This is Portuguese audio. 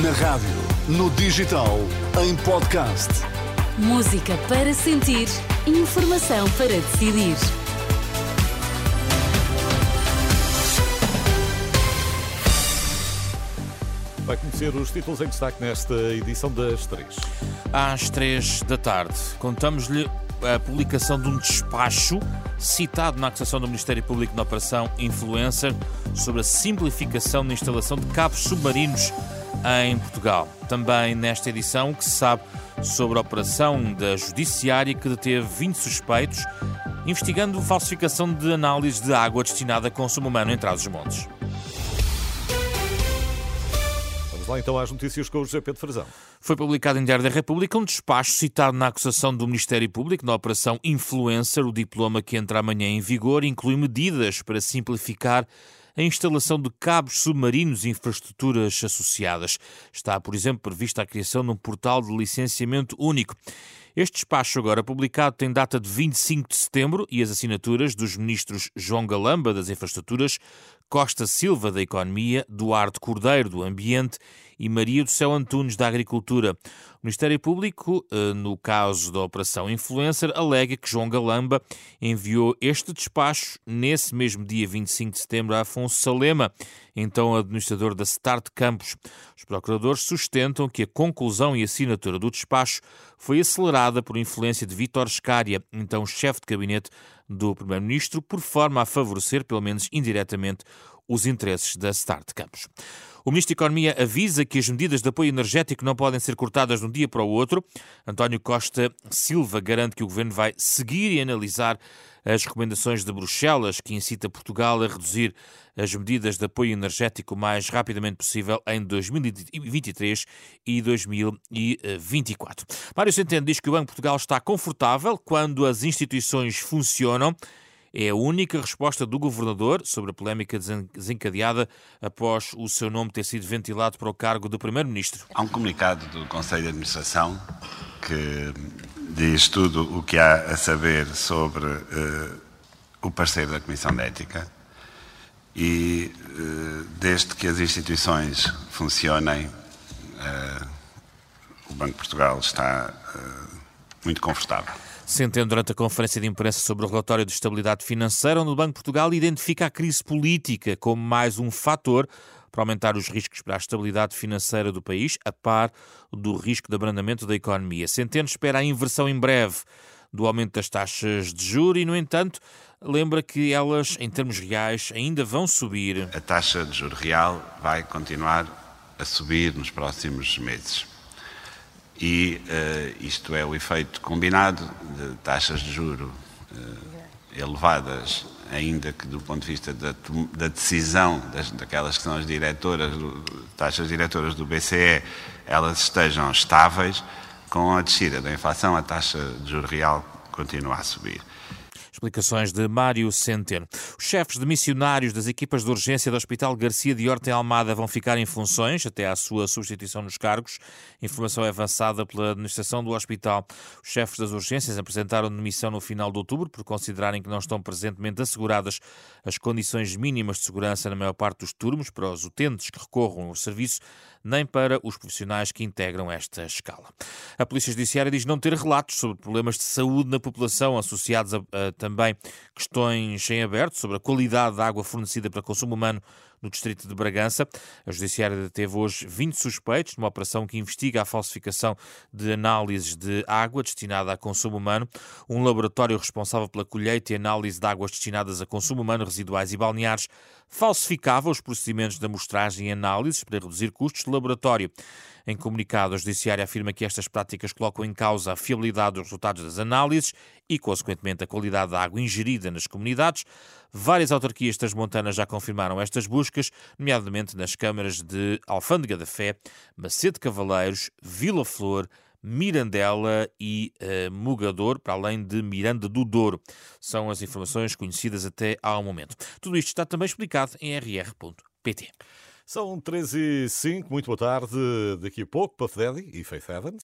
Na rádio, no digital, em podcast. Música para sentir, informação para decidir. Vai conhecer os títulos em destaque nesta edição das três. Às três da tarde, contamos-lhe a publicação de um despacho citado na acusação do Ministério Público na Operação Influencer sobre a simplificação da instalação de cabos submarinos em Portugal. Também nesta edição, o que se sabe sobre a operação da Judiciária que deteve 20 suspeitos investigando falsificação de análise de água destinada a consumo humano em Trás-os-Montes. Vamos lá então às notícias com o José Pedro Frazão. Foi publicado em Diário da República um despacho citado na acusação do Ministério Público na Operação Influencer. O diploma que entra amanhã em vigor inclui medidas para simplificar a instalação de cabos submarinos e infraestruturas associadas. Está, por exemplo, prevista a criação de um portal de licenciamento único. Este despacho, agora publicado, tem data de 25 de setembro e as assinaturas dos ministros João Galamba, das Infraestruturas, Costa Silva, da Economia, Duarte Cordeiro, do Ambiente e Maria do Céu Antunes, da Agricultura. O Ministério Público, eh, no caso da Operação Influencer, alega que João Galamba enviou este despacho nesse mesmo dia 25 de setembro a Afonso Salema, então administrador da Start Campus. Os procuradores sustentam que a conclusão e assinatura do despacho foi acelerada por influência de Vítor Scária, então chefe de gabinete do Primeiro-Ministro, por forma a favorecer, pelo menos indiretamente, os interesses da Start Campus. O Ministro da Economia avisa que as medidas de apoio energético não podem ser cortadas de um dia para o outro. António Costa Silva garante que o Governo vai seguir e analisar as recomendações de Bruxelas, que incita Portugal a reduzir as medidas de apoio energético o mais rapidamente possível em 2023 e 2024. Mário Centeno diz que o Banco de Portugal está confortável quando as instituições funcionam é a única resposta do governador sobre a polémica desencadeada após o seu nome ter sido ventilado para o cargo de primeiro-ministro. Há um comunicado do Conselho de Administração que diz tudo o que há a saber sobre uh, o parceiro da Comissão de Ética e uh, desde que as instituições funcionem, uh, o Banco de Portugal está muito confortável. Centeno, durante a conferência de imprensa sobre o relatório de estabilidade financeira, onde o Banco de Portugal identifica a crise política como mais um fator para aumentar os riscos para a estabilidade financeira do país, a par do risco de abrandamento da economia. Centeno espera a inversão em breve do aumento das taxas de juros e, no entanto, lembra que elas, em termos reais, ainda vão subir. A taxa de juro real vai continuar a subir nos próximos meses e uh, isto é o efeito combinado de taxas de juro uh, elevadas, ainda que do ponto de vista da, da decisão das, daquelas que são as diretoras, taxas diretoras do BCE, elas estejam estáveis, com a descida da inflação, a taxa de juro real continua a subir. Explicações de Mário Centeno. Os chefes de missionários das equipas de urgência do Hospital Garcia de Horta em Almada vão ficar em funções até à sua substituição nos cargos. Informação é avançada pela administração do hospital. Os chefes das urgências apresentaram demissão no final de outubro por considerarem que não estão presentemente asseguradas as condições mínimas de segurança na maior parte dos turnos para os utentes que recorram ao serviço, nem para os profissionais que integram esta escala. A Polícia Judiciária diz não ter relatos sobre problemas de saúde na população associados a, a também questões em aberto sobre a qualidade da água fornecida para consumo humano no distrito de Bragança. A Judiciária deteve hoje 20 suspeitos numa operação que investiga a falsificação de análises de água destinada a consumo humano. Um laboratório responsável pela colheita e análise de águas destinadas a consumo humano, residuais e balneares falsificava os procedimentos de amostragem e análises para reduzir custos de laboratório. Em comunicado, a Judiciária afirma que estas práticas colocam em causa a fiabilidade dos resultados das análises e, consequentemente, a qualidade da água ingerida nas comunidades. Várias autarquias transmontanas já confirmaram estas buscas, nomeadamente nas câmaras de Alfândega da Fé, Macedo Cavaleiros, Vila Flor, Mirandela e uh, Mugador, para além de Miranda do Douro. São as informações conhecidas até ao momento. Tudo isto está também explicado em rr.pt. São 13 e 5, muito boa tarde. Daqui a pouco, Puff Daddy e Faith Evans.